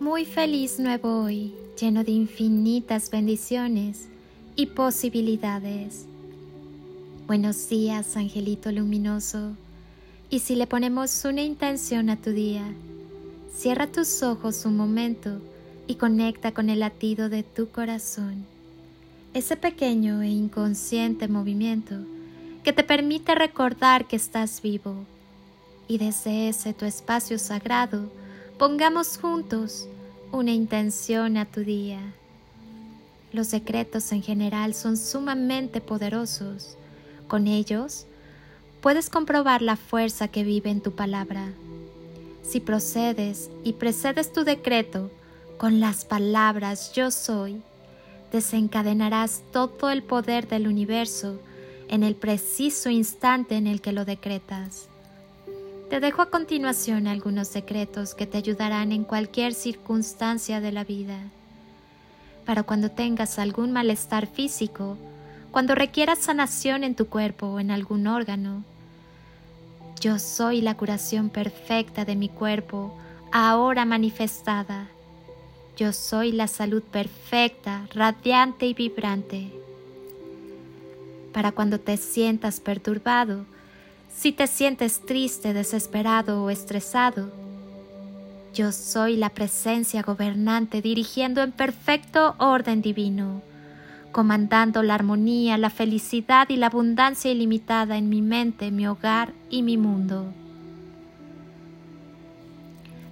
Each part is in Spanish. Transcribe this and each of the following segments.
Muy feliz nuevo hoy, lleno de infinitas bendiciones y posibilidades. Buenos días, angelito luminoso. Y si le ponemos una intención a tu día, cierra tus ojos un momento y conecta con el latido de tu corazón. Ese pequeño e inconsciente movimiento que te permite recordar que estás vivo. Y desde ese tu espacio sagrado, pongamos juntos una intención a tu día. Los secretos en general son sumamente poderosos. Con ellos, puedes comprobar la fuerza que vive en tu palabra. Si procedes y precedes tu decreto con las palabras yo soy, desencadenarás todo el poder del universo en el preciso instante en el que lo decretas. Te dejo a continuación algunos secretos que te ayudarán en cualquier circunstancia de la vida. Para cuando tengas algún malestar físico, cuando requieras sanación en tu cuerpo o en algún órgano, yo soy la curación perfecta de mi cuerpo, ahora manifestada. Yo soy la salud perfecta, radiante y vibrante para cuando te sientas perturbado, si te sientes triste, desesperado o estresado. Yo soy la presencia gobernante dirigiendo en perfecto orden divino, comandando la armonía, la felicidad y la abundancia ilimitada en mi mente, mi hogar y mi mundo.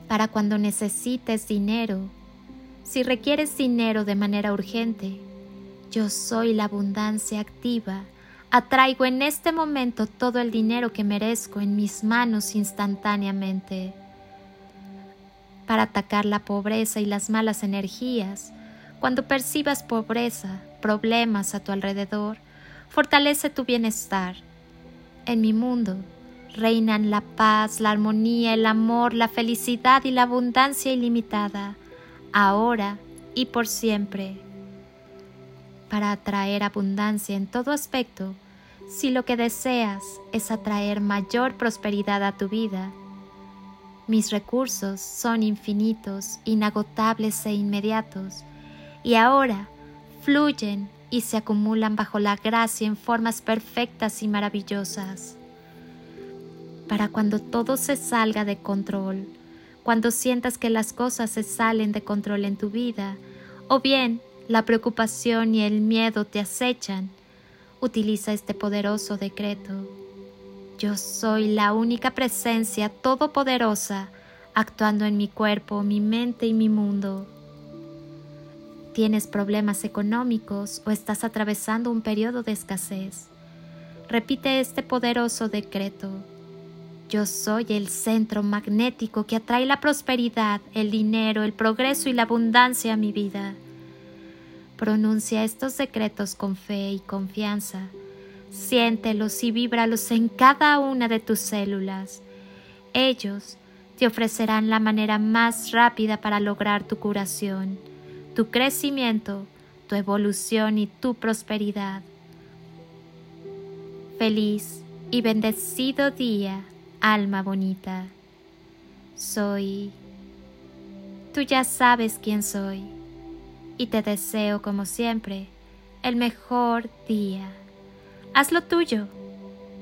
Para cuando necesites dinero, si requieres dinero de manera urgente, yo soy la abundancia activa Atraigo en este momento todo el dinero que merezco en mis manos instantáneamente. Para atacar la pobreza y las malas energías, cuando percibas pobreza, problemas a tu alrededor, fortalece tu bienestar. En mi mundo reinan la paz, la armonía, el amor, la felicidad y la abundancia ilimitada, ahora y por siempre para atraer abundancia en todo aspecto, si lo que deseas es atraer mayor prosperidad a tu vida. Mis recursos son infinitos, inagotables e inmediatos, y ahora fluyen y se acumulan bajo la gracia en formas perfectas y maravillosas. Para cuando todo se salga de control, cuando sientas que las cosas se salen de control en tu vida, o bien la preocupación y el miedo te acechan, utiliza este poderoso decreto. Yo soy la única presencia todopoderosa actuando en mi cuerpo, mi mente y mi mundo. ¿Tienes problemas económicos o estás atravesando un periodo de escasez? Repite este poderoso decreto. Yo soy el centro magnético que atrae la prosperidad, el dinero, el progreso y la abundancia a mi vida. Pronuncia estos secretos con fe y confianza. Siéntelos y víbralos en cada una de tus células. Ellos te ofrecerán la manera más rápida para lograr tu curación, tu crecimiento, tu evolución y tu prosperidad. Feliz y bendecido día, alma bonita. Soy... Tú ya sabes quién soy y te deseo como siempre el mejor día. Hazlo tuyo,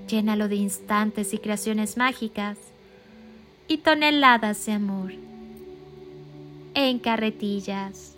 llénalo de instantes y creaciones mágicas y toneladas de amor. En carretillas.